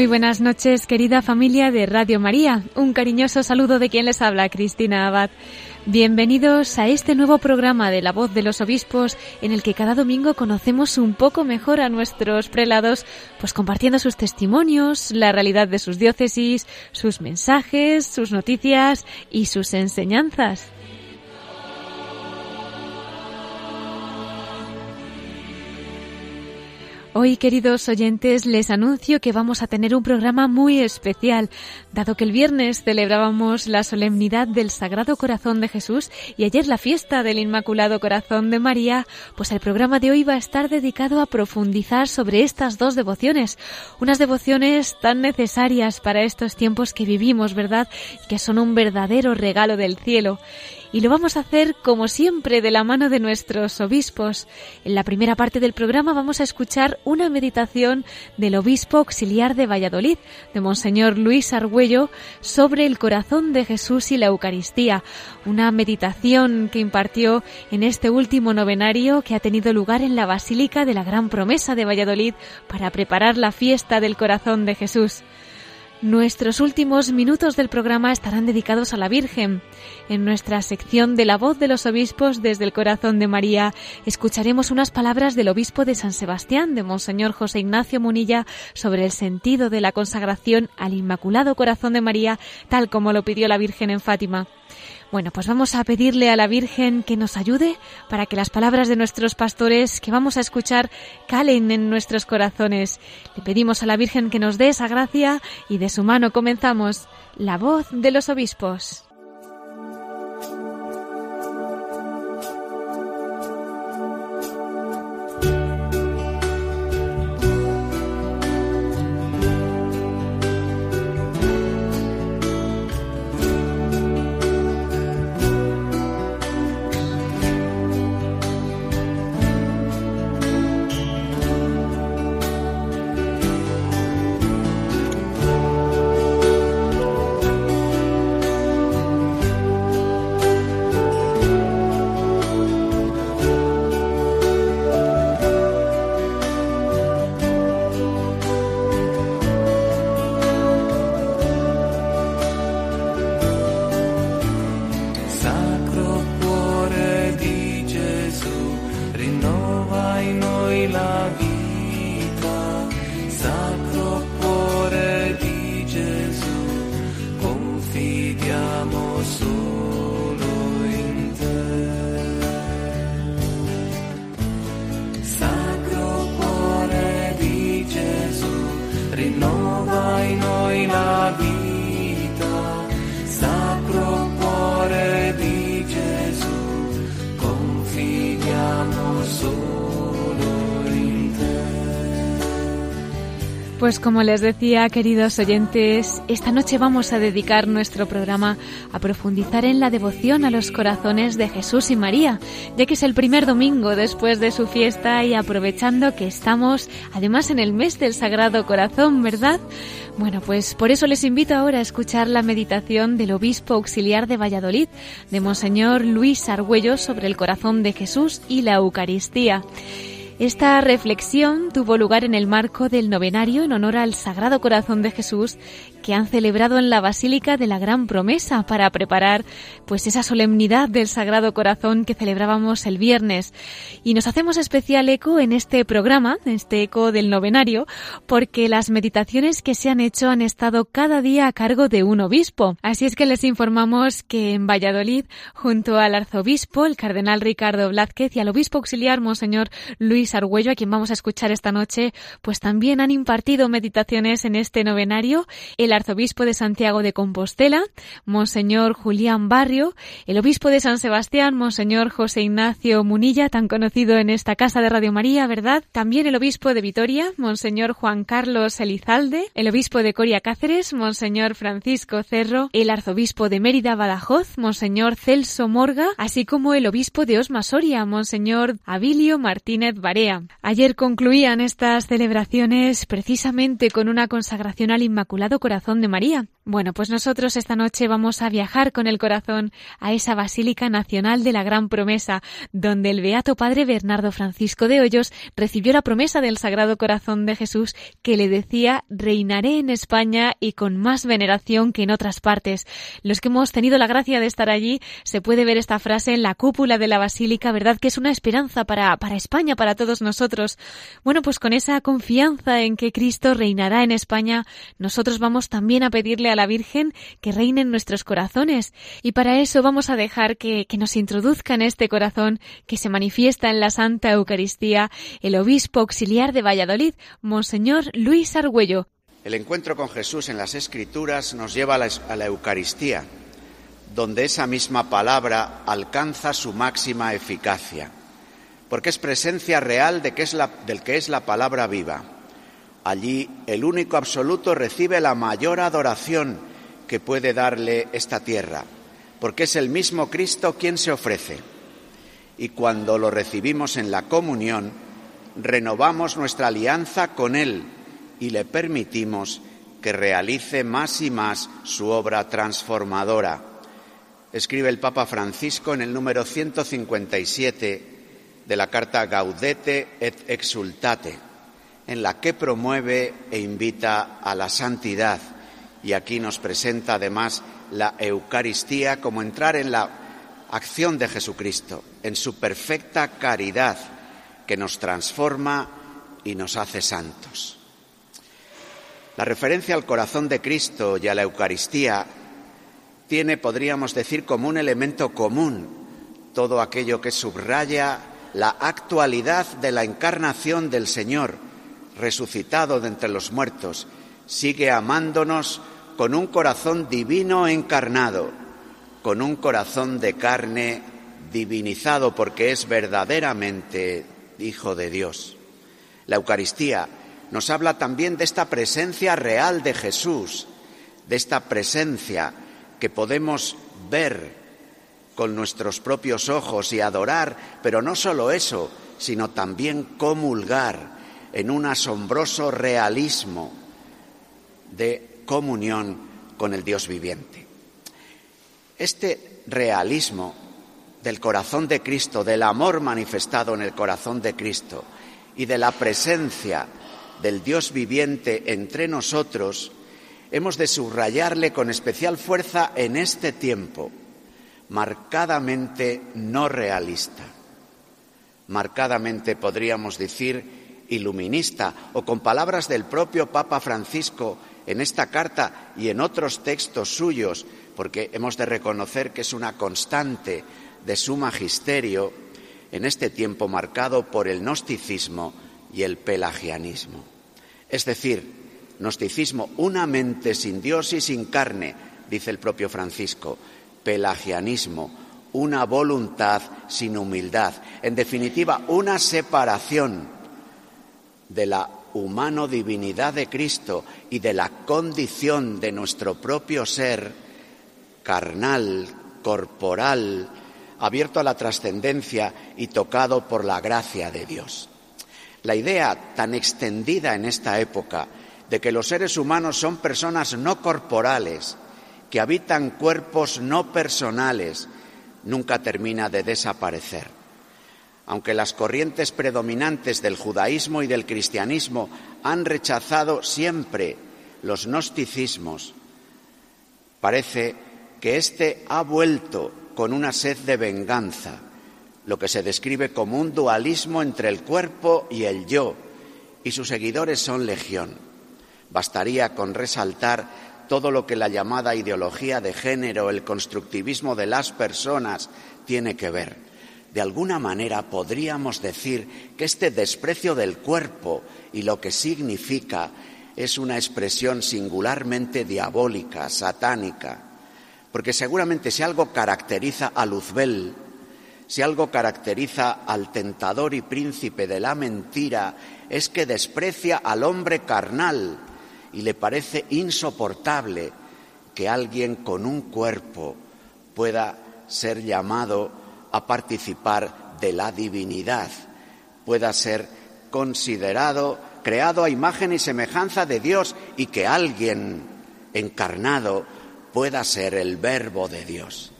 Muy buenas noches, querida familia de Radio María. Un cariñoso saludo de quien les habla, Cristina Abad. Bienvenidos a este nuevo programa de La Voz de los Obispos, en el que cada domingo conocemos un poco mejor a nuestros prelados, pues compartiendo sus testimonios, la realidad de sus diócesis, sus mensajes, sus noticias y sus enseñanzas. Hoy, queridos oyentes, les anuncio que vamos a tener un programa muy especial, dado que el viernes celebrábamos la solemnidad del Sagrado Corazón de Jesús y ayer la fiesta del Inmaculado Corazón de María, pues el programa de hoy va a estar dedicado a profundizar sobre estas dos devociones, unas devociones tan necesarias para estos tiempos que vivimos, ¿verdad? Que son un verdadero regalo del cielo y lo vamos a hacer como siempre de la mano de nuestros obispos. En la primera parte del programa vamos a escuchar una meditación del obispo auxiliar de Valladolid, de Monseñor Luis Argüello, sobre el corazón de Jesús y la Eucaristía, una meditación que impartió en este último novenario que ha tenido lugar en la Basílica de la Gran Promesa de Valladolid para preparar la fiesta del corazón de Jesús. Nuestros últimos minutos del programa estarán dedicados a la Virgen. En nuestra sección de la voz de los obispos desde el corazón de María escucharemos unas palabras del obispo de San Sebastián, de Monseñor José Ignacio Munilla, sobre el sentido de la consagración al Inmaculado Corazón de María, tal como lo pidió la Virgen en Fátima. Bueno, pues vamos a pedirle a la Virgen que nos ayude para que las palabras de nuestros pastores que vamos a escuchar calen en nuestros corazones. Le pedimos a la Virgen que nos dé esa gracia y de su mano comenzamos la voz de los obispos. Como les decía, queridos oyentes, esta noche vamos a dedicar nuestro programa a profundizar en la devoción a los corazones de Jesús y María, ya que es el primer domingo después de su fiesta y aprovechando que estamos además en el mes del Sagrado Corazón, ¿verdad? Bueno, pues por eso les invito ahora a escuchar la meditación del obispo auxiliar de Valladolid, de Monseñor Luis Argüello, sobre el corazón de Jesús y la Eucaristía. Esta reflexión tuvo lugar en el marco del novenario en honor al Sagrado Corazón de Jesús que han celebrado en la Basílica de la Gran Promesa para preparar pues esa solemnidad del Sagrado Corazón que celebrábamos el viernes. Y nos hacemos especial eco en este programa, en este eco del novenario, porque las meditaciones que se han hecho han estado cada día a cargo de un obispo. Así es que les informamos que en Valladolid, junto al arzobispo, el cardenal Ricardo Blázquez y al obispo auxiliar Monseñor Luis Argüello, a quien vamos a escuchar esta noche, pues también han impartido meditaciones en este novenario el arzobispo de Santiago de Compostela, Monseñor Julián Barrio, el obispo de San Sebastián, Monseñor José Ignacio Munilla, tan conocido en esta casa de Radio María, ¿verdad? También el obispo de Vitoria, Monseñor Juan Carlos Elizalde, el obispo de Coria Cáceres, Monseñor Francisco Cerro, el arzobispo de Mérida Badajoz, Monseñor Celso Morga, así como el obispo de Osma Soria, Monseñor Abilio Martínez Barea. Ayer concluían estas celebraciones precisamente con una consagración al Inmaculado Corazón de María. Bueno, pues nosotros esta noche vamos a viajar con el corazón a esa Basílica Nacional de la Gran Promesa, donde el Beato Padre Bernardo Francisco de Hoyos recibió la promesa del Sagrado Corazón de Jesús que le decía reinaré en España y con más veneración que en otras partes. Los que hemos tenido la gracia de estar allí, se puede ver esta frase en la cúpula de la Basílica, ¿verdad? Que es una esperanza para, para España, para todos nosotros. Bueno, pues con esa confianza en que Cristo reinará en España, nosotros vamos también a pedirle a la Virgen que reine en nuestros corazones. Y para eso vamos a dejar que, nos introduzca en este corazón que se manifiesta en la Santa Eucaristía el obispo auxiliar de Valladolid, Monseñor Luis Argüello. El encuentro con Jesús en las Escrituras nos lleva a la, a la Eucaristía, donde esa misma palabra alcanza su máxima eficacia, porque es presencia real de que es la, del que es la palabra viva. Allí el único absoluto recibe la mayor adoración que puede darle esta tierra, porque es el mismo Cristo quien se ofrece. Y cuando lo recibimos en la comunión, renovamos nuestra alianza con Él y le permitimos que realice más y más su obra transformadora. Escribe el Papa Francisco en el número 157 de la carta Gaudete et Exultate, en la que promueve e invita a la santidad. Y aquí nos presenta además la Eucaristía como entrar en la acción de Jesucristo, en su perfecta caridad que nos transforma y nos hace santos. La referencia al corazón de Cristo y a la Eucaristía tiene, podríamos decir, como un elemento común todo aquello que subraya la actualidad de la encarnación del Señor, resucitado de entre los muertos, sigue amándonos con un corazón divino encarnado, con un corazón de carne divinizado porque es verdaderamente Hijo de Dios. La Eucaristía nos habla también de esta presencia real de Jesús, de esta presencia que podemos ver con nuestros propios ojos y adorar, pero no solo eso, sino también comulgar en un asombroso realismo de comunión con el Dios viviente. Este realismo del corazón de Cristo, del amor manifestado en el corazón de Cristo y de la presencia del Dios viviente entre nosotros, hemos de subrayarle con especial fuerza en este tiempo, marcadamente no realista, marcadamente podríamos decir iluminista, o con palabras del propio Papa Francisco en esta carta y en otros textos suyos, porque hemos de reconocer que es una constante de su magisterio en este tiempo marcado por el gnosticismo y el pelagianismo. Es decir, gnosticismo, una mente sin Dios y sin carne, dice el propio Francisco, pelagianismo, una voluntad sin humildad, en definitiva, una separación de la humano divinidad de Cristo y de la condición de nuestro propio ser carnal, corporal, abierto a la trascendencia y tocado por la gracia de Dios. La idea tan extendida en esta época de que los seres humanos son personas no corporales, que habitan cuerpos no personales, nunca termina de desaparecer. Aunque las corrientes predominantes del judaísmo y del cristianismo han rechazado siempre los gnosticismos, parece que éste ha vuelto con una sed de venganza, lo que se describe como un dualismo entre el cuerpo y el yo, y sus seguidores son legión. Bastaría con resaltar todo lo que la llamada ideología de género, el constructivismo de las personas, tiene que ver. De alguna manera podríamos decir que este desprecio del cuerpo y lo que significa es una expresión singularmente diabólica, satánica, porque seguramente si algo caracteriza a Luzbel, si algo caracteriza al tentador y príncipe de la mentira, es que desprecia al hombre carnal y le parece insoportable que alguien con un cuerpo pueda ser llamado a participar de la divinidad, pueda ser considerado, creado a imagen y semejanza de Dios y que alguien encarnado pueda ser el verbo de Dios.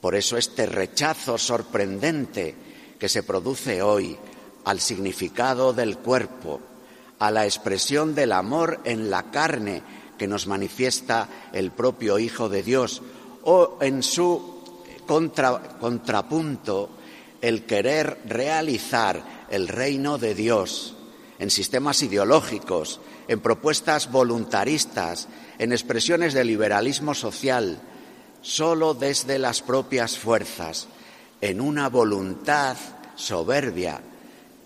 Por eso este rechazo sorprendente que se produce hoy al significado del cuerpo, a la expresión del amor en la carne que nos manifiesta el propio Hijo de Dios, o en su contrapunto el querer realizar el reino de Dios en sistemas ideológicos, en propuestas voluntaristas, en expresiones de liberalismo social, solo desde las propias fuerzas, en una voluntad soberbia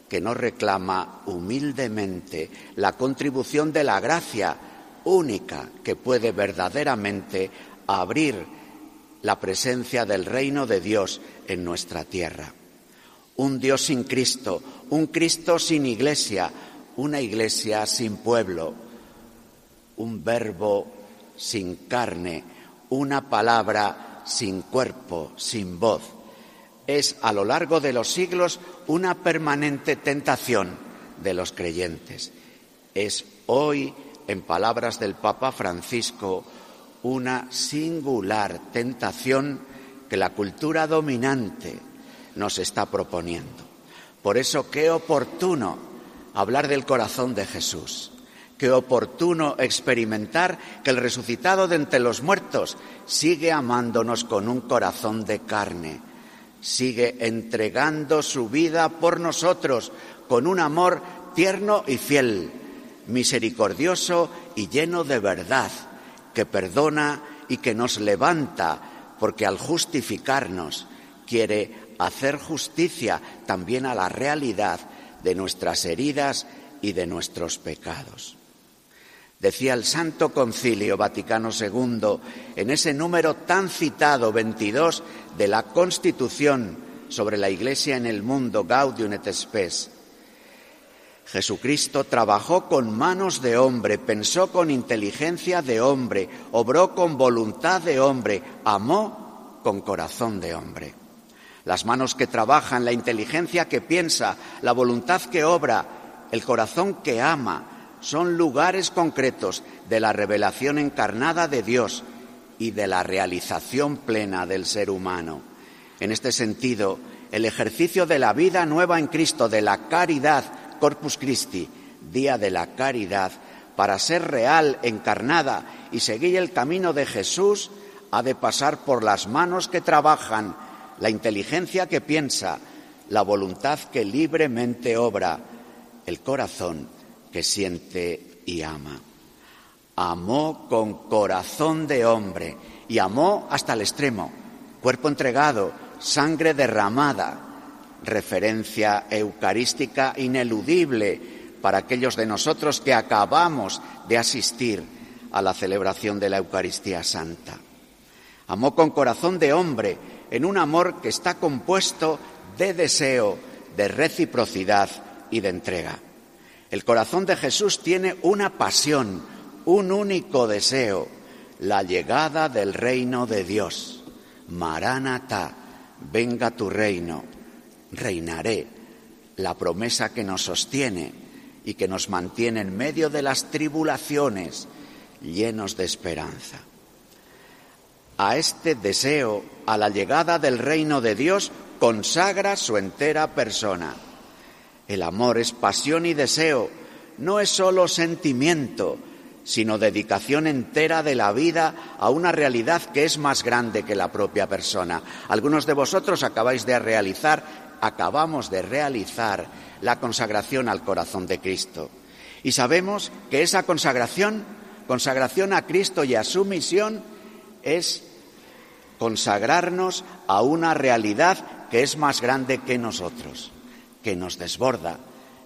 que no reclama humildemente la contribución de la gracia única que puede verdaderamente abrir la presencia del reino de Dios en nuestra tierra. Un Dios sin Cristo, un Cristo sin iglesia, una iglesia sin pueblo, un verbo sin carne, una palabra sin cuerpo, sin voz. Es a lo largo de los siglos una permanente tentación de los creyentes. Es hoy, en palabras del Papa Francisco, una singular tentación que la cultura dominante nos está proponiendo. Por eso, qué oportuno hablar del corazón de Jesús, qué oportuno experimentar que el resucitado de entre los muertos sigue amándonos con un corazón de carne, sigue entregando su vida por nosotros con un amor tierno y fiel, misericordioso y lleno de verdad que perdona y que nos levanta, porque al justificarnos quiere hacer justicia también a la realidad de nuestras heridas y de nuestros pecados. Decía el Santo Concilio Vaticano II en ese número tan citado 22 de la Constitución sobre la Iglesia en el mundo Gaudium et Spes, Jesucristo trabajó con manos de hombre, pensó con inteligencia de hombre, obró con voluntad de hombre, amó con corazón de hombre. Las manos que trabajan, la inteligencia que piensa, la voluntad que obra, el corazón que ama, son lugares concretos de la revelación encarnada de Dios y de la realización plena del ser humano. En este sentido, el ejercicio de la vida nueva en Cristo, de la caridad, Corpus Christi, Día de la Caridad, para ser real, encarnada y seguir el camino de Jesús, ha de pasar por las manos que trabajan, la inteligencia que piensa, la voluntad que libremente obra, el corazón que siente y ama. Amó con corazón de hombre y amó hasta el extremo, cuerpo entregado, sangre derramada, referencia eucarística ineludible para aquellos de nosotros que acabamos de asistir a la celebración de la Eucaristía Santa. Amó con corazón de hombre, en un amor que está compuesto de deseo, de reciprocidad y de entrega. El corazón de Jesús tiene una pasión, un único deseo, la llegada del reino de Dios. Maranatha, venga tu reino reinaré, la promesa que nos sostiene y que nos mantiene en medio de las tribulaciones llenos de esperanza. A este deseo, a la llegada del reino de Dios, consagra su entera persona. El amor es pasión y deseo, no es solo sentimiento, sino dedicación entera de la vida a una realidad que es más grande que la propia persona. Algunos de vosotros acabáis de realizar acabamos de realizar la consagración al corazón de Cristo. Y sabemos que esa consagración, consagración a Cristo y a su misión, es consagrarnos a una realidad que es más grande que nosotros, que nos desborda,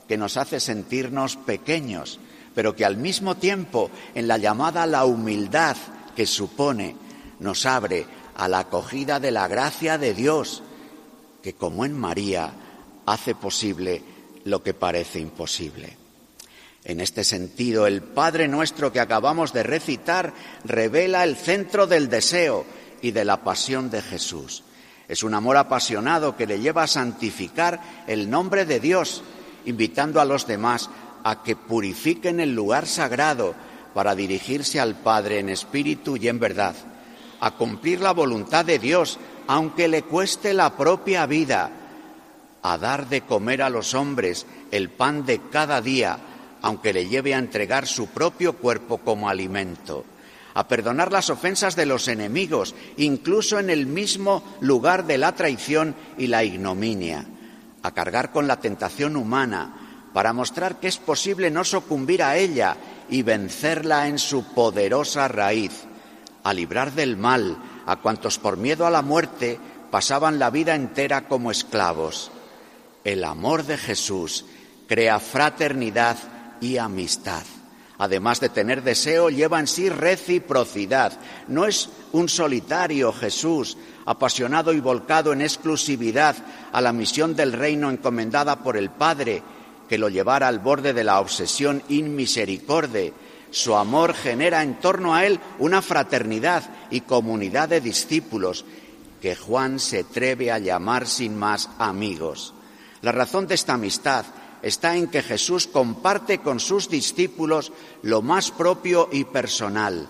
que nos hace sentirnos pequeños, pero que al mismo tiempo, en la llamada a la humildad que supone, nos abre a la acogida de la gracia de Dios, que como en María hace posible lo que parece imposible. En este sentido, el Padre nuestro que acabamos de recitar revela el centro del deseo y de la pasión de Jesús. Es un amor apasionado que le lleva a santificar el nombre de Dios, invitando a los demás a que purifiquen el lugar sagrado para dirigirse al Padre en espíritu y en verdad, a cumplir la voluntad de Dios, aunque le cueste la propia vida, a dar de comer a los hombres el pan de cada día, aunque le lleve a entregar su propio cuerpo como alimento, a perdonar las ofensas de los enemigos, incluso en el mismo lugar de la traición y la ignominia, a cargar con la tentación humana, para mostrar que es posible no sucumbir a ella y vencerla en su poderosa raíz, a librar del mal a cuantos por miedo a la muerte pasaban la vida entera como esclavos. El amor de Jesús crea fraternidad y amistad. Además de tener deseo, lleva en sí reciprocidad. No es un solitario Jesús, apasionado y volcado en exclusividad a la misión del reino encomendada por el Padre, que lo llevara al borde de la obsesión inmisericorde. Su amor genera en torno a él una fraternidad y comunidad de discípulos que Juan se atreve a llamar sin más amigos. La razón de esta amistad está en que Jesús comparte con sus discípulos lo más propio y personal,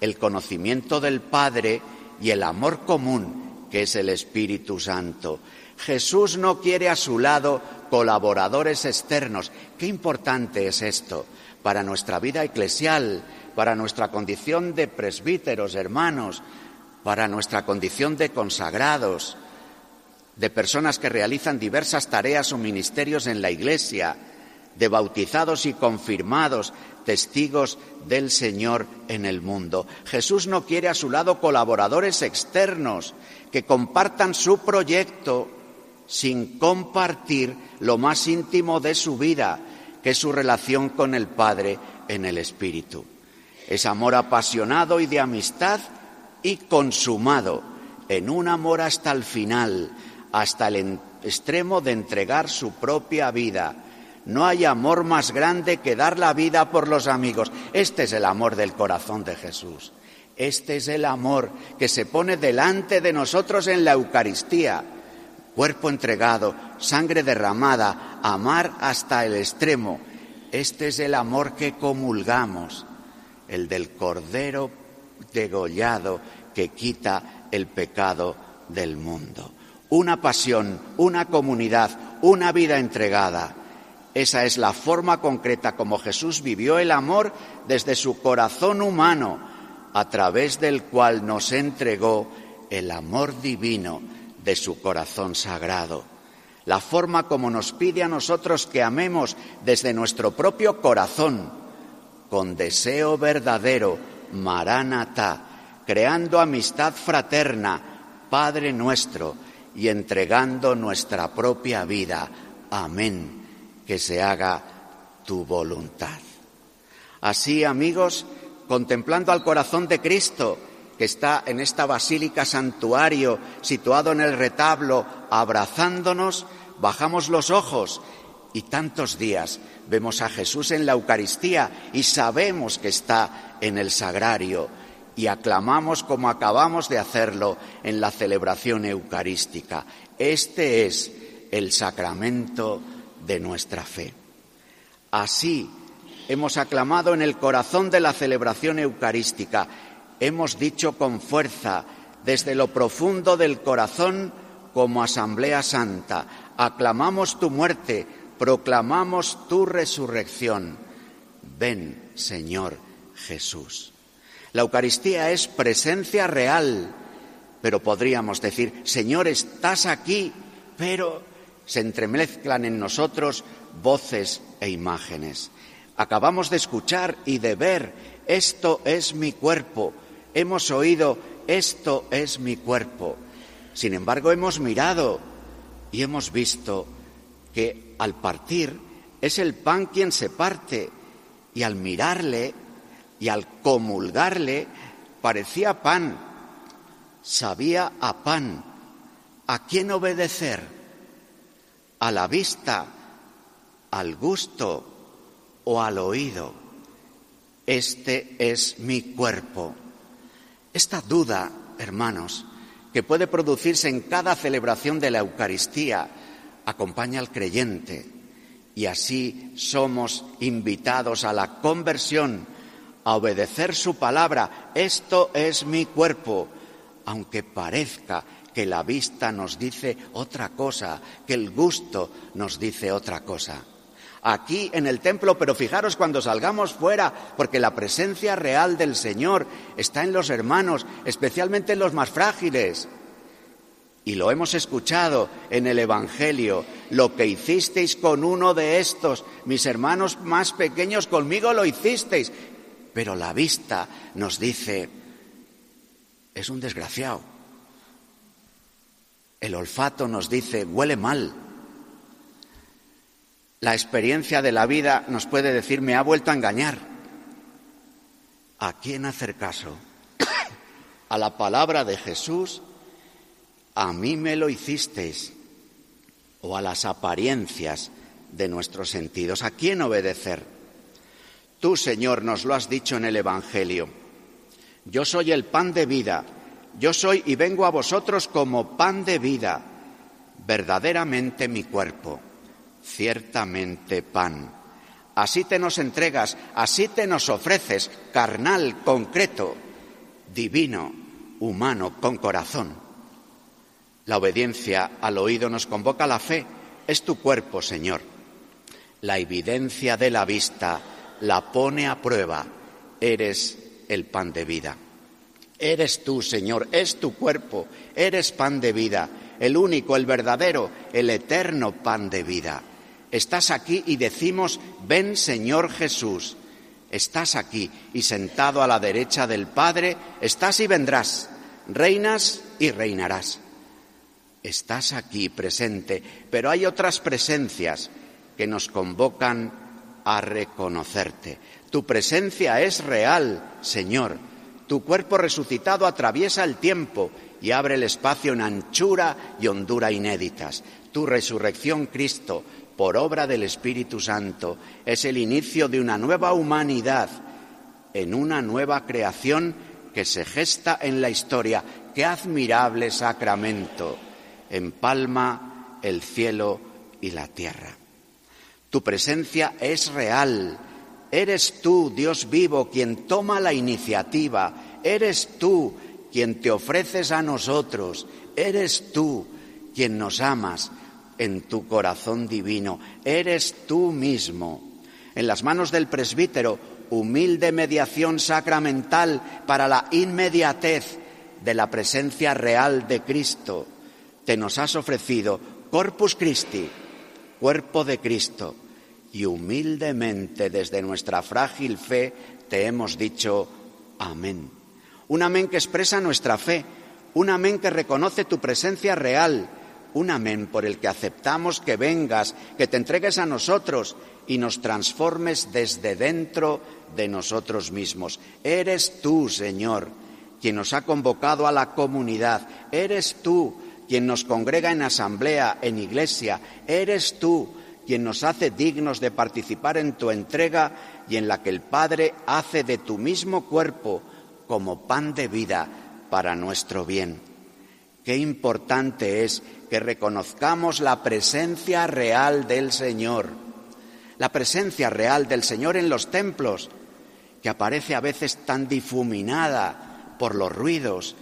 el conocimiento del Padre y el amor común que es el Espíritu Santo. Jesús no quiere a su lado colaboradores externos. Qué importante es esto para nuestra vida eclesial, para nuestra condición de presbíteros, hermanos, para nuestra condición de consagrados, de personas que realizan diversas tareas o ministerios en la Iglesia, de bautizados y confirmados, testigos del Señor en el mundo. Jesús no quiere a su lado colaboradores externos que compartan su proyecto sin compartir lo más íntimo de su vida, que es su relación con el Padre en el Espíritu. Es amor apasionado y de amistad y consumado, en un amor hasta el final, hasta el extremo de entregar su propia vida. No hay amor más grande que dar la vida por los amigos. Este es el amor del corazón de Jesús. Este es el amor que se pone delante de nosotros en la Eucaristía cuerpo entregado, sangre derramada, amar hasta el extremo. Este es el amor que comulgamos, el del Cordero degollado que quita el pecado del mundo. Una pasión, una comunidad, una vida entregada. Esa es la forma concreta como Jesús vivió el amor desde su corazón humano, a través del cual nos entregó el amor divino de su corazón sagrado, la forma como nos pide a nosotros que amemos desde nuestro propio corazón, con deseo verdadero, Maranatha, creando amistad fraterna, Padre nuestro, y entregando nuestra propia vida. Amén. Que se haga tu voluntad. Así, amigos, contemplando al corazón de Cristo, que está en esta basílica santuario situado en el retablo, abrazándonos, bajamos los ojos y tantos días vemos a Jesús en la Eucaristía y sabemos que está en el sagrario y aclamamos como acabamos de hacerlo en la celebración eucarística. Este es el sacramento de nuestra fe. Así hemos aclamado en el corazón de la celebración eucarística hemos dicho con fuerza desde lo profundo del corazón como Asamblea Santa, aclamamos tu muerte, proclamamos tu resurrección. Ven, Señor Jesús. La Eucaristía es presencia real, pero podríamos decir, Señor, estás aquí, pero se entremezclan en nosotros voces e imágenes. Acabamos de escuchar y de ver, esto es mi cuerpo, hemos oído, esto es mi cuerpo. Sin embargo, hemos mirado y hemos visto que al partir es el pan quien se parte y al mirarle y al comulgarle parecía pan, sabía a pan. ¿A quién obedecer? ¿A la vista, al gusto o al oído? Este es mi cuerpo. Esta duda, hermanos, que puede producirse en cada celebración de la Eucaristía, acompaña al creyente y así somos invitados a la conversión, a obedecer su palabra. Esto es mi cuerpo, aunque parezca que la vista nos dice otra cosa, que el gusto nos dice otra cosa aquí en el templo, pero fijaros cuando salgamos fuera, porque la presencia real del Señor está en los hermanos, especialmente en los más frágiles. Y lo hemos escuchado en el Evangelio, lo que hicisteis con uno de estos, mis hermanos más pequeños, conmigo lo hicisteis. Pero la vista nos dice, es un desgraciado. El olfato nos dice, huele mal. La experiencia de la vida nos puede decir, me ha vuelto a engañar. ¿A quién hacer caso? ¿A la palabra de Jesús? A mí me lo hicisteis. ¿O a las apariencias de nuestros sentidos? ¿A quién obedecer? Tú, Señor, nos lo has dicho en el Evangelio. Yo soy el pan de vida. Yo soy y vengo a vosotros como pan de vida, verdaderamente mi cuerpo ciertamente pan. Así te nos entregas, así te nos ofreces, carnal, concreto, divino, humano, con corazón. La obediencia al oído nos convoca a la fe. Es tu cuerpo, Señor. La evidencia de la vista la pone a prueba. Eres el pan de vida. Eres tú, Señor, es tu cuerpo, eres pan de vida, el único, el verdadero, el eterno pan de vida. Estás aquí y decimos, ven Señor Jesús. Estás aquí y sentado a la derecha del Padre, estás y vendrás, reinas y reinarás. Estás aquí presente, pero hay otras presencias que nos convocan a reconocerte. Tu presencia es real, Señor. Tu cuerpo resucitado atraviesa el tiempo y abre el espacio en anchura y hondura inéditas. Tu resurrección, Cristo, por obra del Espíritu Santo, es el inicio de una nueva humanidad, en una nueva creación que se gesta en la historia. ¡Qué admirable sacramento! Empalma el cielo y la tierra. Tu presencia es real. Eres tú, Dios vivo, quien toma la iniciativa. Eres tú quien te ofreces a nosotros. Eres tú quien nos amas en tu corazón divino. Eres tú mismo. En las manos del presbítero, humilde mediación sacramental para la inmediatez de la presencia real de Cristo. Te nos has ofrecido Corpus Christi, cuerpo de Cristo, y humildemente desde nuestra frágil fe te hemos dicho amén. Un amén que expresa nuestra fe, un amén que reconoce tu presencia real, un amén por el que aceptamos que vengas, que te entregues a nosotros y nos transformes desde dentro de nosotros mismos. Eres tú, Señor, quien nos ha convocado a la comunidad. Eres tú quien nos congrega en asamblea, en iglesia. Eres tú quien nos hace dignos de participar en tu entrega y en la que el Padre hace de tu mismo cuerpo como pan de vida para nuestro bien. Qué importante es que reconozcamos la presencia real del Señor, la presencia real del Señor en los templos, que aparece a veces tan difuminada por los ruidos.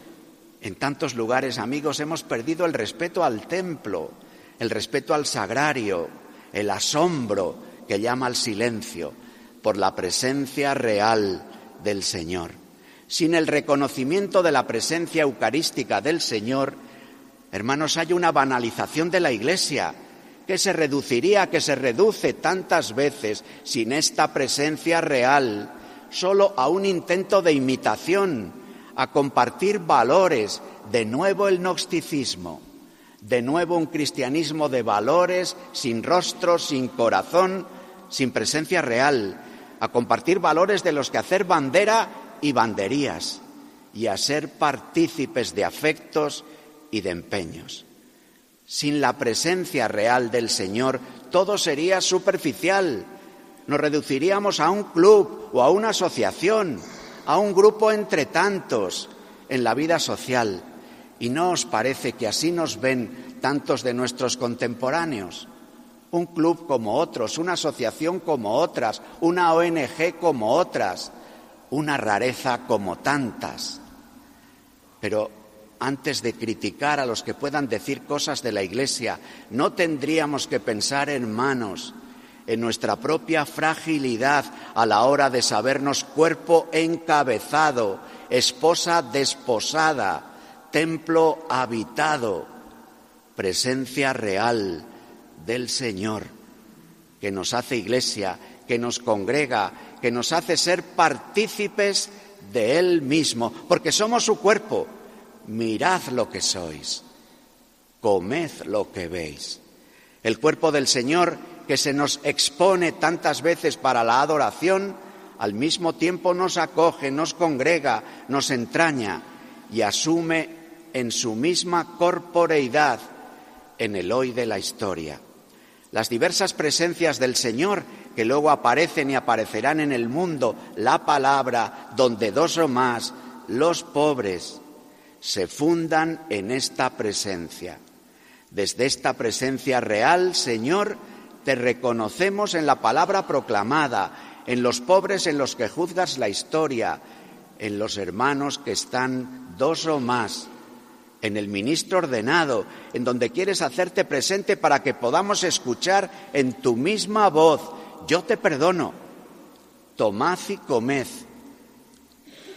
En tantos lugares, amigos, hemos perdido el respeto al templo, el respeto al sagrario, el asombro que llama al silencio por la presencia real del Señor. Sin el reconocimiento de la presencia eucarística del Señor, Hermanos, hay una banalización de la Iglesia que se reduciría, que se reduce tantas veces sin esta presencia real, solo a un intento de imitación, a compartir valores, de nuevo el gnosticismo, De nuevo un cristianismo de valores, sin rostro, sin corazón, sin presencia real, a compartir valores de los que hacer bandera y banderías, y a ser partícipes de afectos y de empeños. Sin la presencia real del Señor, todo sería superficial. Nos reduciríamos a un club o a una asociación, a un grupo entre tantos en la vida social. ¿Y no os parece que así nos ven tantos de nuestros contemporáneos? Un club como otros, una asociación como otras, una ONG como otras, una rareza como tantas. Pero antes de criticar a los que puedan decir cosas de la Iglesia, no tendríamos que pensar, hermanos, en nuestra propia fragilidad a la hora de sabernos cuerpo encabezado, esposa desposada, templo habitado, presencia real del Señor, que nos hace iglesia, que nos congrega, que nos hace ser partícipes de Él mismo, porque somos su cuerpo. Mirad lo que sois, comed lo que veis. El cuerpo del Señor que se nos expone tantas veces para la adoración, al mismo tiempo nos acoge, nos congrega, nos entraña y asume en su misma corporeidad en el hoy de la historia. Las diversas presencias del Señor que luego aparecen y aparecerán en el mundo, la palabra, donde dos o más, los pobres, se fundan en esta presencia. Desde esta presencia real, Señor, te reconocemos en la palabra proclamada, en los pobres en los que juzgas la historia, en los hermanos que están dos o más, en el ministro ordenado, en donde quieres hacerte presente para que podamos escuchar en tu misma voz, yo te perdono, tomad y comed,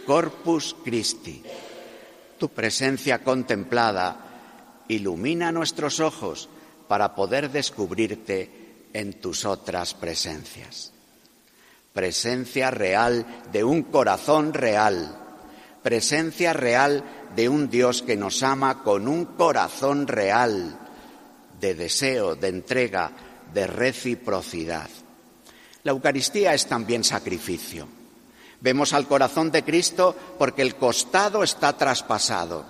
corpus Christi. Tu presencia contemplada ilumina nuestros ojos para poder descubrirte en tus otras presencias. Presencia real de un corazón real. Presencia real de un Dios que nos ama con un corazón real de deseo, de entrega, de reciprocidad. La Eucaristía es también sacrificio. Vemos al corazón de Cristo porque el costado está traspasado.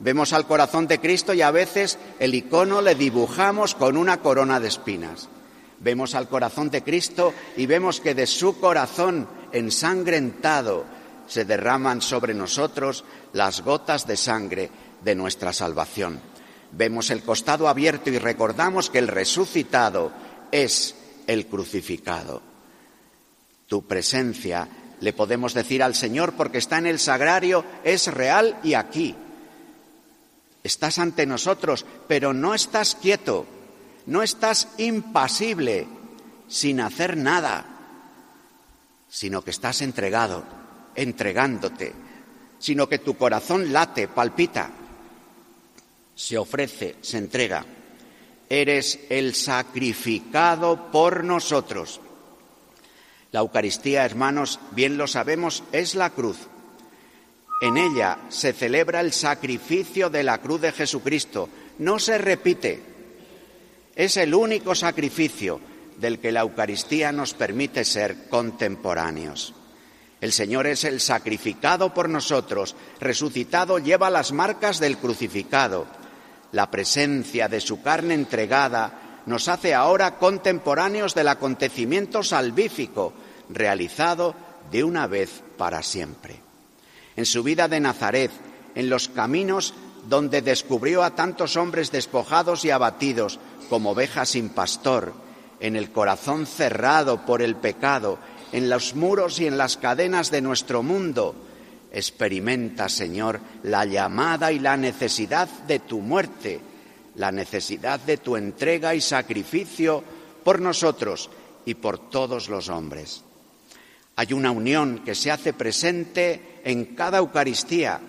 Vemos al corazón de Cristo y a veces el icono le dibujamos con una corona de espinas. Vemos al corazón de Cristo y vemos que de su corazón ensangrentado se derraman sobre nosotros las gotas de sangre de nuestra salvación. Vemos el costado abierto y recordamos que el resucitado es el crucificado. Tu presencia, le podemos decir al Señor, porque está en el sagrario, es real y aquí. Estás ante nosotros, pero no estás quieto, no estás impasible, sin hacer nada, sino que estás entregado, entregándote, sino que tu corazón late, palpita, se ofrece, se entrega. Eres el sacrificado por nosotros. La Eucaristía, hermanos, bien lo sabemos, es la cruz. En ella se celebra el sacrificio de la cruz de Jesucristo. No se repite, es el único sacrificio del que la Eucaristía nos permite ser contemporáneos. El Señor es el sacrificado por nosotros, resucitado lleva las marcas del crucificado. La presencia de su carne entregada nos hace ahora contemporáneos del acontecimiento salvífico realizado de una vez para siempre. En su vida de Nazaret, en los caminos donde descubrió a tantos hombres despojados y abatidos, como ovejas sin pastor, en el corazón cerrado por el pecado, en los muros y en las cadenas de nuestro mundo. Experimenta, Señor, la llamada y la necesidad de tu muerte, la necesidad de tu entrega y sacrificio por nosotros y por todos los hombres. Hay una unión que se hace presente en cada Eucaristía,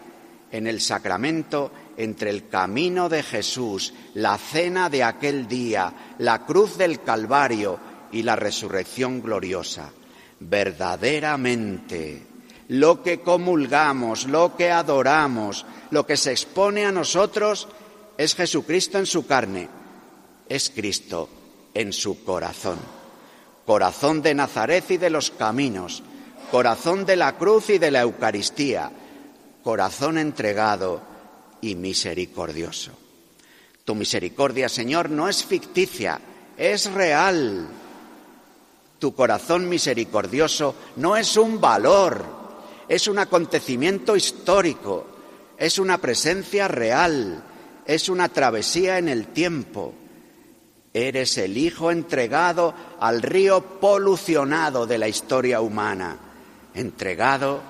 en el sacramento entre el camino de Jesús, la cena de aquel día, la cruz del Calvario y la resurrección gloriosa. Verdaderamente, lo que comulgamos, lo que adoramos, lo que se expone a nosotros es Jesucristo en su carne, es Cristo en su corazón. Corazón de Nazaret y de los caminos, corazón de la cruz y de la Eucaristía, corazón entregado y misericordioso. Tu misericordia, Señor, no es ficticia, es real. Tu corazón misericordioso no es un valor, es un acontecimiento histórico, es una presencia real, es una travesía en el tiempo. Eres el Hijo entregado al río polucionado de la historia humana, entregado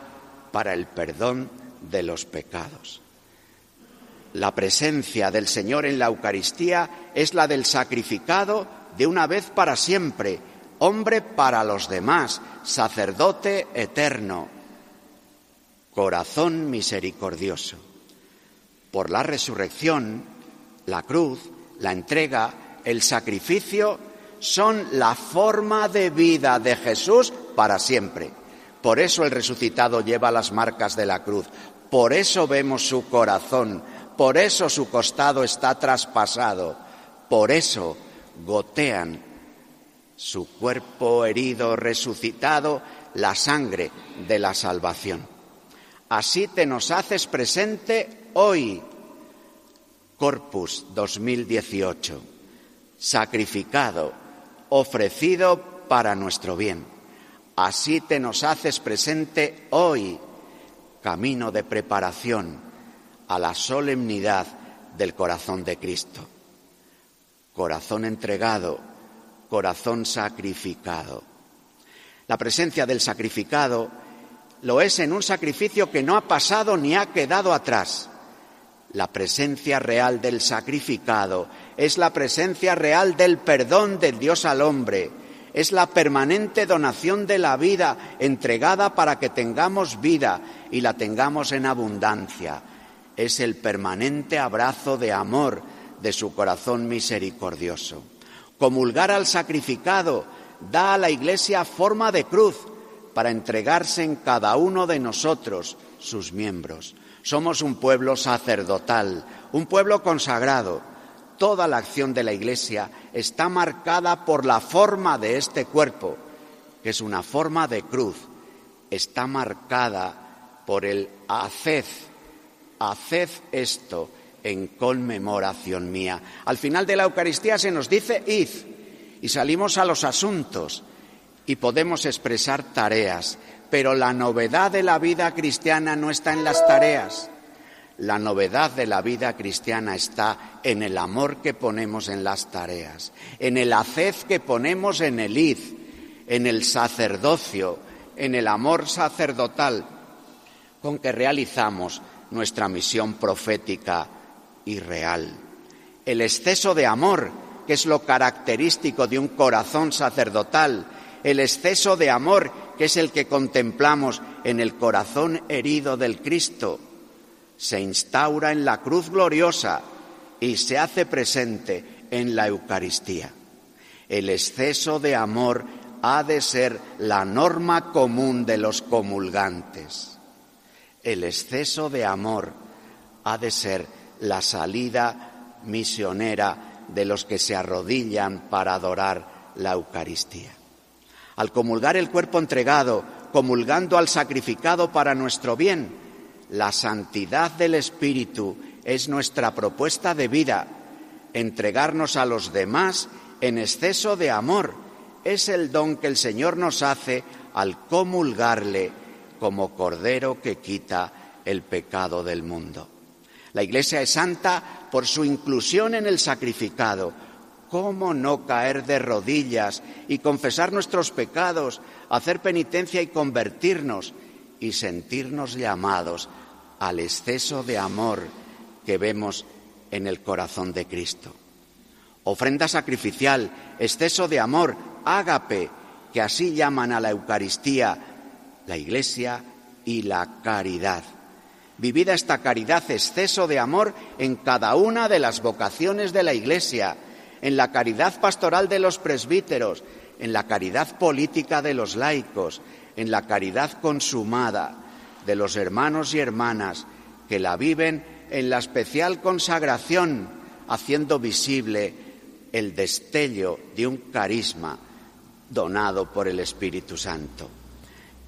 para el perdón de los pecados. La presencia del Señor en la Eucaristía es la del sacrificado de una vez para siempre, hombre para los demás, sacerdote eterno, corazón misericordioso. Por la resurrección, la cruz, la entrega, el sacrificio son la forma de vida de Jesús para siempre. Por eso el resucitado lleva las marcas de la cruz, por eso vemos su corazón, por eso su costado está traspasado, por eso gotean su cuerpo herido, resucitado, la sangre de la salvación. Así te nos haces presente hoy, Corpus 2018, sacrificado, ofrecido para nuestro bien. Así te nos haces presente hoy, camino de preparación a la solemnidad del corazón de Cristo. Corazón entregado, corazón sacrificado. La presencia del sacrificado lo es en un sacrificio que no ha pasado ni ha quedado atrás. La presencia real del sacrificado es la presencia real del perdón del Dios al hombre, es la permanente donación de la vida entregada para que tengamos vida y la tengamos en abundancia. Es el permanente abrazo de amor de su corazón misericordioso. Comulgar al sacrificado da a la Iglesia forma de cruz para entregarse en cada uno de nosotros, sus miembros. Somos un pueblo sacerdotal, un pueblo consagrado. Toda la acción de la Iglesia está marcada por la forma de este cuerpo, que es una forma de cruz. Está marcada por el haced, haced esto en conmemoración mía. Al final de la Eucaristía se nos dice id y salimos a los asuntos y podemos expresar tareas, pero la novedad de la vida cristiana no está en las tareas. La novedad de la vida cristiana está en el amor que ponemos en las tareas, en el haced que ponemos en el id, en el sacerdocio, en el amor sacerdotal con que realizamos nuestra misión profética y real. El exceso de amor, que es lo característico de un corazón sacerdotal, el exceso de amor, que es el que contemplamos en el corazón herido del Cristo, se instaura en la cruz gloriosa y se hace presente en la Eucaristía. El exceso de amor ha de ser la norma común de los comulgantes. El exceso de amor ha de ser la salida misionera de los que se arrodillan para adorar la Eucaristía. Al comulgar el cuerpo entregado, comulgando al sacrificado para nuestro bien, la santidad del Espíritu es nuestra propuesta de vida. Entregarnos a los demás en exceso de amor es el don que el Señor nos hace al comulgarle como Cordero que quita el pecado del mundo. La Iglesia es santa por su inclusión en el sacrificado. ¿Cómo no caer de rodillas y confesar nuestros pecados, hacer penitencia y convertirnos y sentirnos llamados al exceso de amor que vemos en el corazón de Cristo? Ofrenda sacrificial, exceso de amor, ágape, que así llaman a la Eucaristía la Iglesia y la caridad. Vivida esta caridad, exceso de amor en cada una de las vocaciones de la Iglesia, en la caridad pastoral de los presbíteros, en la caridad política de los laicos, en la caridad consumada de los hermanos y hermanas que la viven en la especial consagración haciendo visible el destello de un carisma donado por el Espíritu Santo.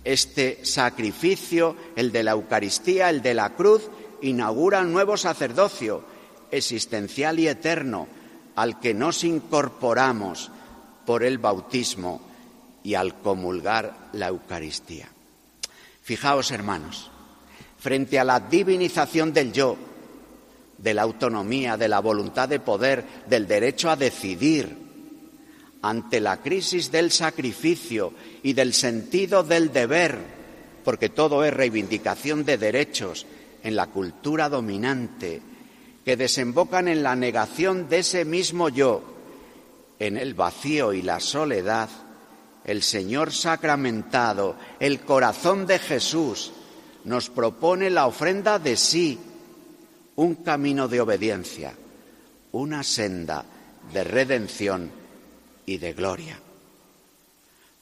Este sacrificio, el de la Eucaristía, el de la cruz, inaugura un nuevo sacerdocio existencial y eterno al que nos incorporamos por el bautismo y al comulgar la Eucaristía. Fijaos, hermanos, frente a la divinización del yo, de la autonomía, de la voluntad de poder, del derecho a decidir, ante la crisis del sacrificio y del sentido del deber, porque todo es reivindicación de derechos en la cultura dominante, que desembocan en la negación de ese mismo yo, en el vacío y la soledad, el Señor sacramentado, el corazón de Jesús, nos propone la ofrenda de sí, un camino de obediencia, una senda de redención y de gloria.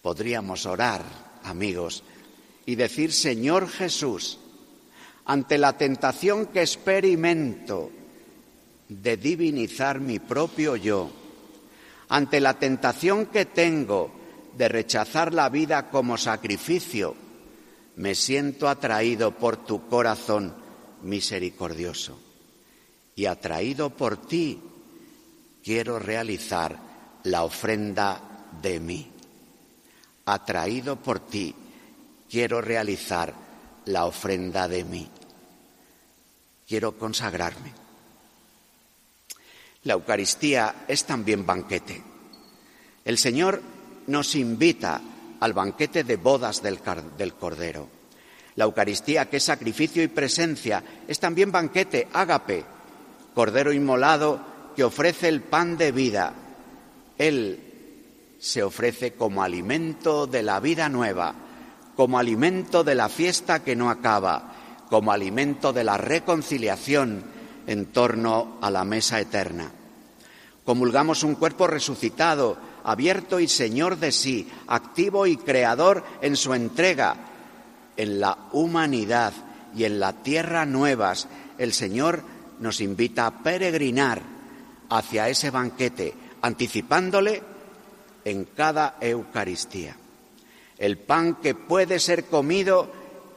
Podríamos orar, amigos, y decir, Señor Jesús, ante la tentación que experimento de divinizar mi propio yo, ante la tentación que tengo de rechazar la vida como sacrificio, me siento atraído por tu corazón misericordioso. Y atraído por ti, quiero realizar la ofrenda de mí. Atraído por ti, quiero realizar la ofrenda de mí. Quiero consagrarme. La Eucaristía es también banquete. El Señor nos invita al banquete de bodas del, Cordero. La Eucaristía, que es sacrificio y presencia, es también banquete, ágape, Cordero inmolado que ofrece el pan de vida. Él se ofrece como alimento de la vida nueva, como alimento de la fiesta que no acaba, como alimento de la reconciliación en torno a la mesa eterna. Comulgamos un cuerpo resucitado, abierto y señor de sí, activo y creador en su entrega. En la humanidad y en la tierra nuevas, el Señor nos invita a peregrinar hacia ese banquete, anticipándole en cada Eucaristía. El pan que puede ser comido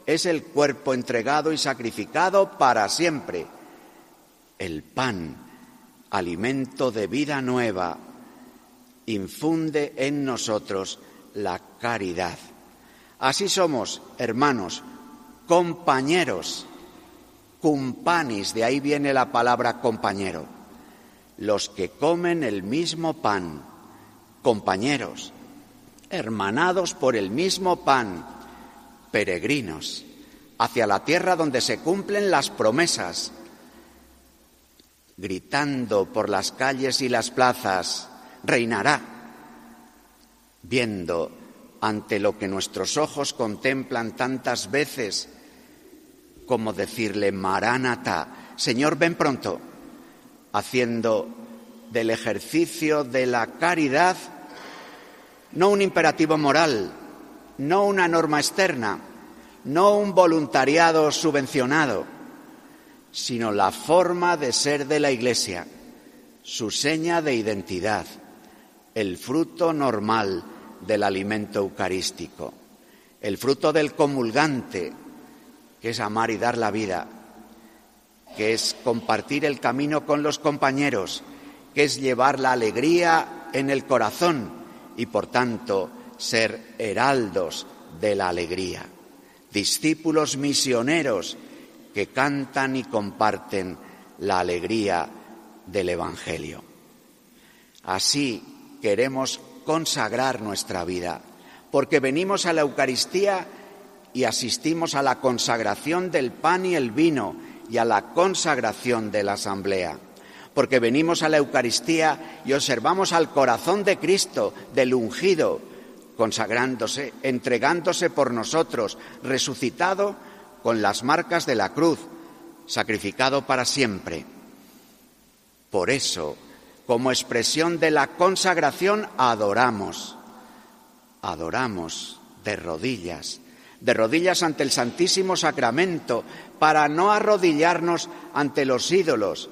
es el cuerpo entregado y sacrificado para siempre. El pan, alimento de vida nueva, infunde en nosotros la caridad. Así somos, hermanos, compañeros, cumpanis, de ahí viene la palabra compañero, los que comen el mismo pan, compañeros, hermanados por el mismo pan, peregrinos, hacia la tierra donde se cumplen las promesas, gritando por las calles y las plazas, reinará, viendo ante lo que nuestros ojos contemplan tantas veces, como decirle, Maránata, Señor, ven pronto, haciendo del ejercicio de la caridad no un imperativo moral, no una norma externa, no un voluntariado subvencionado, sino la forma de ser de la Iglesia, su seña de identidad el fruto normal del alimento eucarístico, el fruto del comulgante, que es amar y dar la vida, que es compartir el camino con los compañeros, que es llevar la alegría en el corazón y, por tanto, ser heraldos de la alegría, discípulos misioneros que cantan y comparten la alegría del Evangelio. Así, queremos consagrar nuestra vida, porque venimos a la Eucaristía y asistimos a la consagración del pan y el vino y a la consagración de la asamblea, porque venimos a la Eucaristía y observamos al corazón de Cristo, del ungido, consagrándose, entregándose por nosotros, resucitado con las marcas de la cruz, sacrificado para siempre. Por eso, como expresión de la consagración, adoramos, adoramos de rodillas, de rodillas ante el Santísimo Sacramento, para no arrodillarnos ante los ídolos,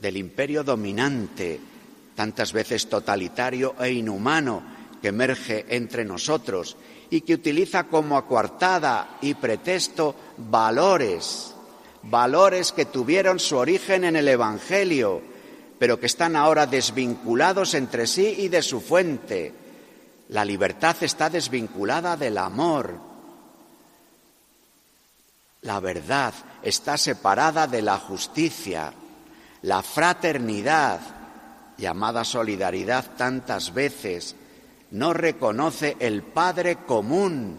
del imperio dominante, tantas veces totalitario e inhumano, que emerge entre nosotros y que utiliza como acuartada y pretexto valores, valores que tuvieron su origen en el Evangelio, pero que están ahora desvinculados entre sí y de su fuente. La libertad está desvinculada del amor. La verdad está separada de la justicia. La fraternidad, llamada solidaridad tantas veces, no reconoce el Padre común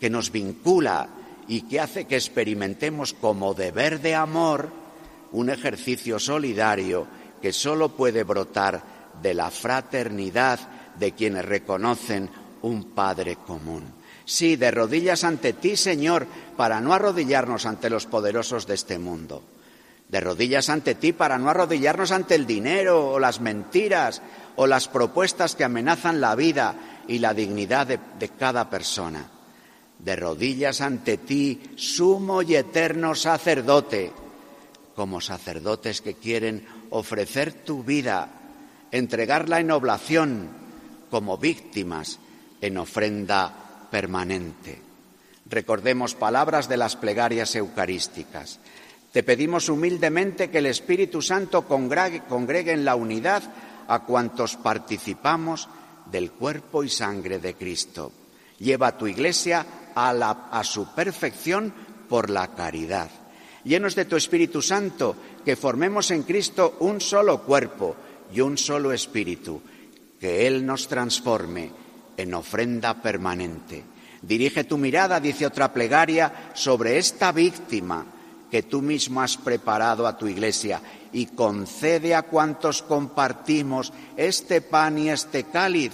que nos vincula y que hace que experimentemos como deber de amor un ejercicio solidario que solo puede brotar de la fraternidad de quienes reconocen un Padre común. Sí, de rodillas ante ti, Señor, para no arrodillarnos ante los poderosos de este mundo. De rodillas ante ti para no arrodillarnos ante el dinero o las mentiras o las propuestas que amenazan la vida y la dignidad de, cada persona. De rodillas ante ti, sumo y eterno sacerdote, como sacerdotes que quieren ofrecer tu vida, entregarla en oblación, como víctimas en ofrenda permanente. Recordemos palabras de las plegarias eucarísticas. Te pedimos humildemente que el Espíritu Santo congregue en la unidad a cuantos participamos del cuerpo y sangre de Cristo. Lleva a tu Iglesia a, a su perfección por la caridad. Llenos de tu Espíritu Santo, que formemos en Cristo un solo cuerpo y un solo espíritu, que Él nos transforme en ofrenda permanente. Dirige tu mirada, dice otra plegaria, sobre esta víctima que tú mismo has preparado a tu iglesia y concede a cuantos compartimos este pan y este cáliz,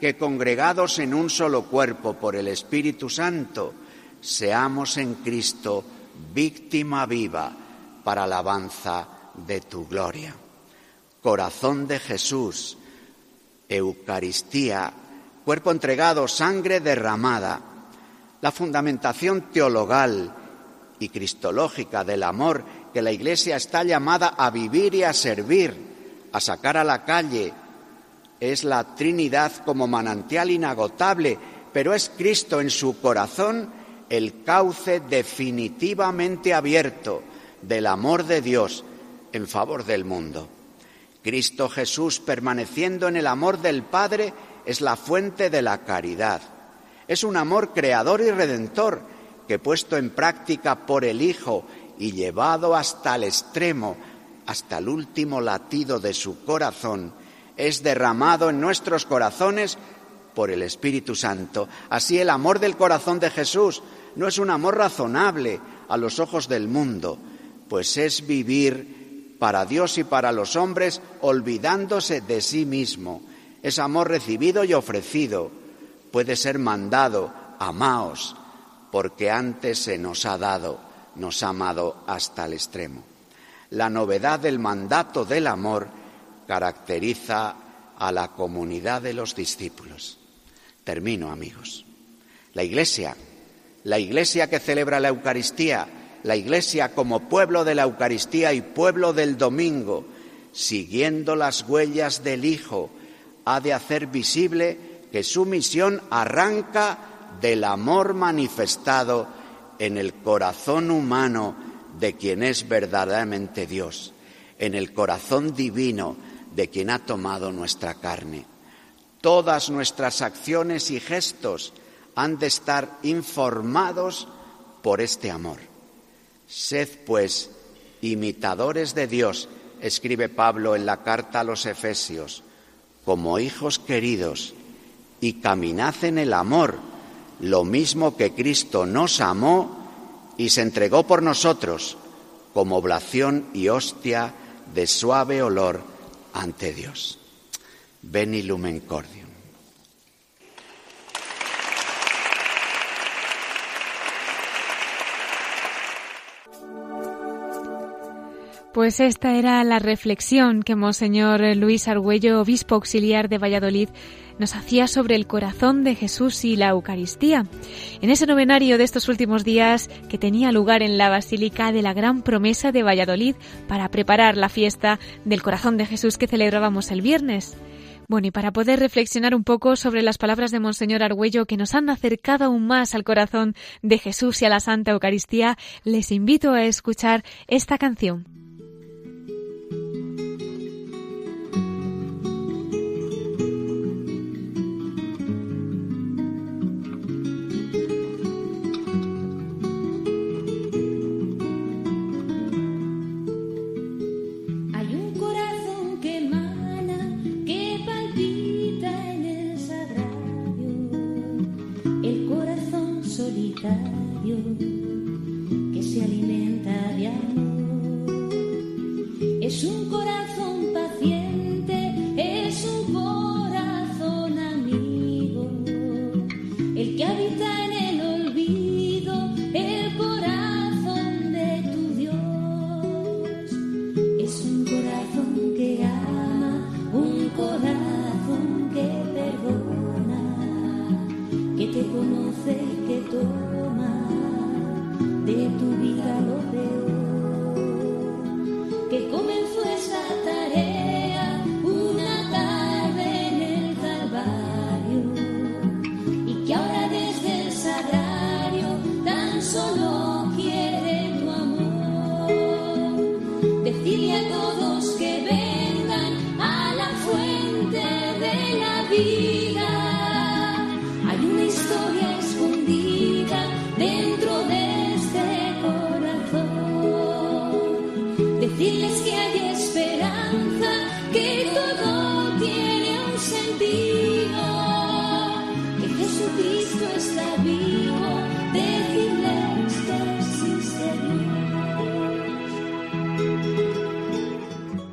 que congregados en un solo cuerpo por el Espíritu Santo, seamos en Cristo víctima viva para alabanza de tu gloria. Corazón de Jesús, Eucaristía, cuerpo entregado, sangre derramada, la fundamentación teologal y cristológica del amor que la Iglesia está llamada a vivir y a servir, a sacar a la calle, es la Trinidad como manantial inagotable, pero es Cristo en su corazón el cauce definitivamente abierto del amor de Dios en favor del mundo. Cristo Jesús, permaneciendo en el amor del Padre, es la fuente de la caridad. Es un amor creador y redentor que puesto en práctica por el Hijo y llevado hasta el extremo, hasta el último latido de su corazón, es derramado en nuestros corazones por el Espíritu Santo. Así el amor del corazón de Jesús no es un amor razonable a los ojos del mundo, pues es vivir para Dios y para los hombres, olvidándose de sí mismo. Es amor recibido y ofrecido. Puede ser mandado, amaos, porque antes se nos ha dado, nos ha amado hasta el extremo. La novedad del mandato del amor caracteriza a la comunidad de los discípulos. Termino, amigos. La Iglesia, la Iglesia que celebra la Eucaristía, la Iglesia como pueblo de la Eucaristía y pueblo del domingo, siguiendo las huellas del Hijo, ha de hacer visible que su misión arranca del amor manifestado en el corazón humano de quien es verdaderamente Dios, en el corazón divino de quien ha tomado nuestra carne. Todas nuestras acciones y gestos han de estar informados por este amor. Sed, pues, imitadores de Dios, escribe Pablo en la carta a los Efesios, como hijos queridos, y caminad en el amor, lo mismo que Cristo nos amó y se entregó por nosotros, como oblación y hostia de suave olor ante Dios. Ven lumen cordium. Pues esta era la reflexión que Monseñor Luis Argüello, obispo auxiliar de Valladolid, nos hacía sobre el corazón de Jesús y la Eucaristía. En ese novenario de estos últimos días que tenía lugar en la Basílica de la Gran Promesa de Valladolid para preparar la fiesta del corazón de Jesús que celebrábamos el viernes. Bueno, y para poder reflexionar un poco sobre las palabras de Monseñor Argüello que nos han acercado aún más al corazón de Jesús y a la Santa Eucaristía, les invito a escuchar esta canción.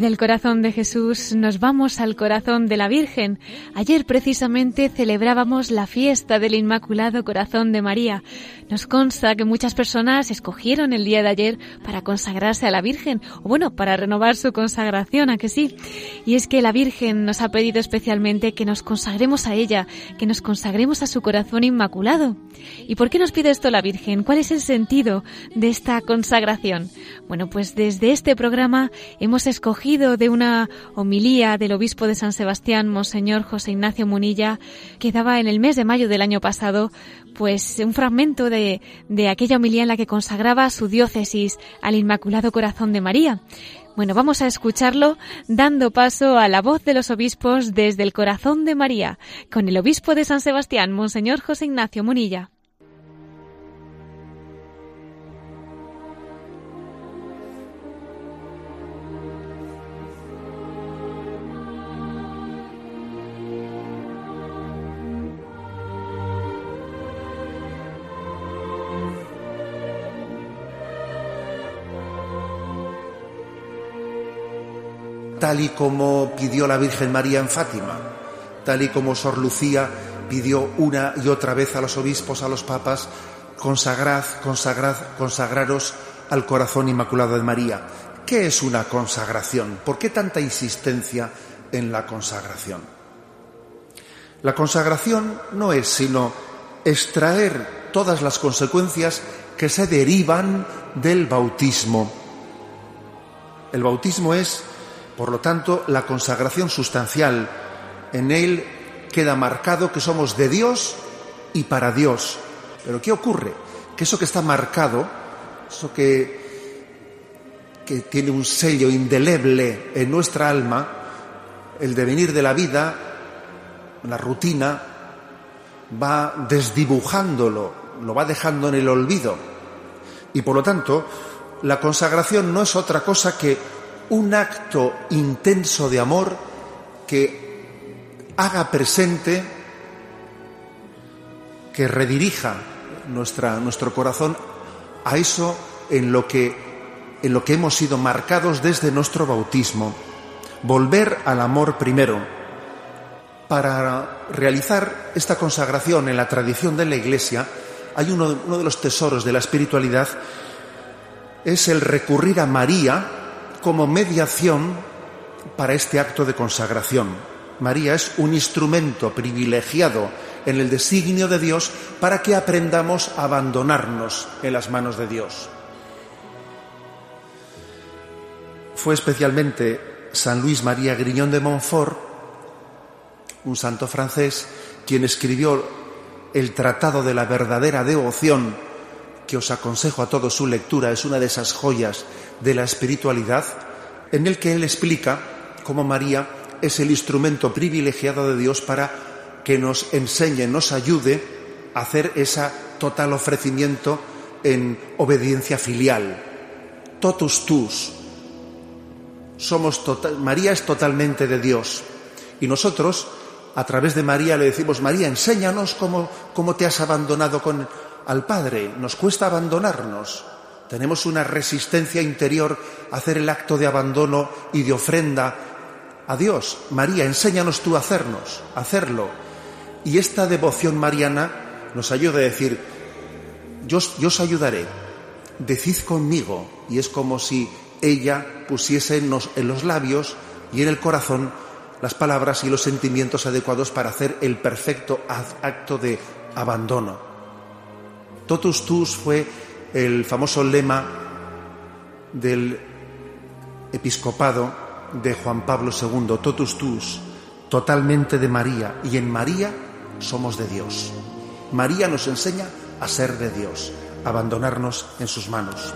Del corazón de Jesús nos vamos al corazón de la Virgen. Ayer precisamente celebrábamos la fiesta del Inmaculado Corazón de María. Nos consta que muchas personas escogieron el día de ayer para consagrarse a la Virgen, o bueno, para renovar su consagración, a que sí. Y es que la Virgen nos ha pedido especialmente que nos consagremos a ella, que nos consagremos a su corazón inmaculado. ¿Y por qué nos pide esto la Virgen? ¿Cuál es el sentido de esta consagración? Bueno, pues desde este programa hemos escogido de una homilía del obispo de San Sebastián, Monseñor José Ignacio Munilla, que daba en el mes de mayo del año pasado, pues un fragmento de, de aquella homilía en la que consagraba su diócesis al Inmaculado Corazón de María. Bueno, vamos a escucharlo dando paso a la voz de los obispos desde el corazón de María, con el obispo de San Sebastián, Monseñor José Ignacio Munilla. Tal y como pidió la Virgen María en Fátima, tal y como Sor Lucía pidió una y otra vez a los obispos, a los papas, consagrad, consagrad, consagraros al corazón inmaculado de María. ¿Qué es una consagración? ¿Por qué tanta insistencia en la consagración? La consagración no es sino extraer todas las consecuencias que se derivan del bautismo. El bautismo es por lo tanto, la consagración sustancial, en él queda marcado que somos de Dios y para Dios. Pero ¿qué ocurre? Que eso que está marcado, eso que, que tiene un sello indeleble en nuestra alma, el devenir de la vida, la rutina, va desdibujándolo, lo va dejando en el olvido. Y por lo tanto, la consagración no es otra cosa que un acto intenso de amor que haga presente que redirija nuestra, nuestro corazón a eso en lo, que, en lo que hemos sido marcados desde nuestro bautismo. Volver al amor primero. Para realizar esta consagración en la tradición de la Iglesia, hay uno, uno de los tesoros de la espiritualidad, es el recurrir a María como mediación para este acto de consagración. María es un instrumento privilegiado en el designio de Dios para que aprendamos a abandonarnos en las manos de Dios. Fue especialmente San Luis María Griñón de Montfort, un santo francés, quien escribió el Tratado de la verdadera devoción, que os aconsejo a todos su lectura, es una de esas joyas de la espiritualidad, en el que él explica cómo María es el instrumento privilegiado de Dios para que nos enseñe, nos ayude a hacer ese total ofrecimiento en obediencia filial. Totus tus. Somos total, María es totalmente de Dios. Y nosotros, a través de María, le decimos, María, enséñanos cómo, cómo te has abandonado con, al Padre. Nos cuesta abandonarnos. Tenemos una resistencia interior a hacer el acto de abandono y de ofrenda a Dios. María, enséñanos tú a hacernos, a hacerlo. Y esta devoción mariana nos ayuda a decir, yo, yo os ayudaré, decid conmigo. Y es como si ella pusiese en los, en los labios y en el corazón las palabras y los sentimientos adecuados para hacer el perfecto acto de abandono. Totus tus fue el famoso lema del episcopado de Juan Pablo II, totus tus, totalmente de María, y en María somos de Dios. María nos enseña a ser de Dios, abandonarnos en sus manos.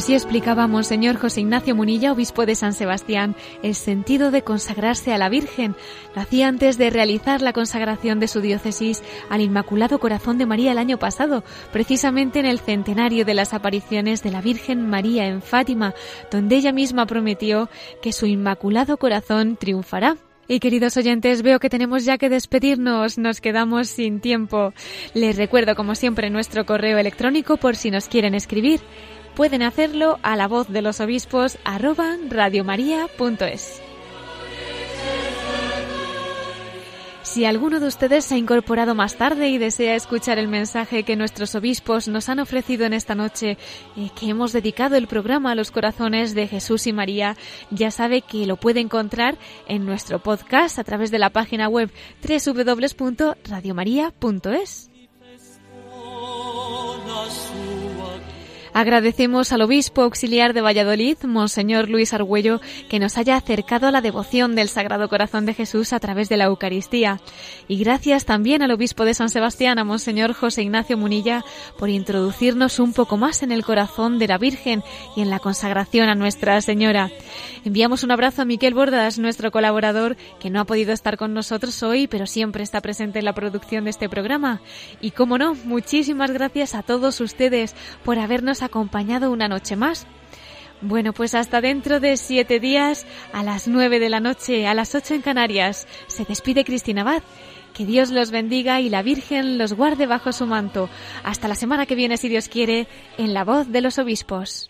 Así explicaba Monseñor José Ignacio Munilla, obispo de San Sebastián, el sentido de consagrarse a la Virgen. Lo hacía antes de realizar la consagración de su diócesis al Inmaculado Corazón de María el año pasado, precisamente en el centenario de las apariciones de la Virgen María en Fátima, donde ella misma prometió que su Inmaculado Corazón triunfará. Y queridos oyentes, veo que tenemos ya que despedirnos, nos quedamos sin tiempo. Les recuerdo, como siempre, nuestro correo electrónico por si nos quieren escribir pueden hacerlo a la voz de los obispos radiomaria.es. Si alguno de ustedes se ha incorporado más tarde y desea escuchar el mensaje que nuestros obispos nos han ofrecido en esta noche, y que hemos dedicado el programa a los corazones de Jesús y María, ya sabe que lo puede encontrar en nuestro podcast a través de la página web www.radiomaria.es. Agradecemos al obispo auxiliar de Valladolid, Monseñor Luis Argüello, que nos haya acercado a la devoción del Sagrado Corazón de Jesús a través de la Eucaristía. Y gracias también al obispo de San Sebastián, a Monseñor José Ignacio Munilla, por introducirnos un poco más en el corazón de la Virgen y en la consagración a Nuestra Señora. Enviamos un abrazo a Miquel Bordas, nuestro colaborador, que no ha podido estar con nosotros hoy, pero siempre está presente en la producción de este programa. Y como no, muchísimas gracias a todos ustedes por habernos acompañado una noche más. Bueno, pues hasta dentro de siete días, a las nueve de la noche, a las ocho en Canarias, se despide Cristina Abad. Que Dios los bendiga y la Virgen los guarde bajo su manto. Hasta la semana que viene, si Dios quiere, en la voz de los obispos.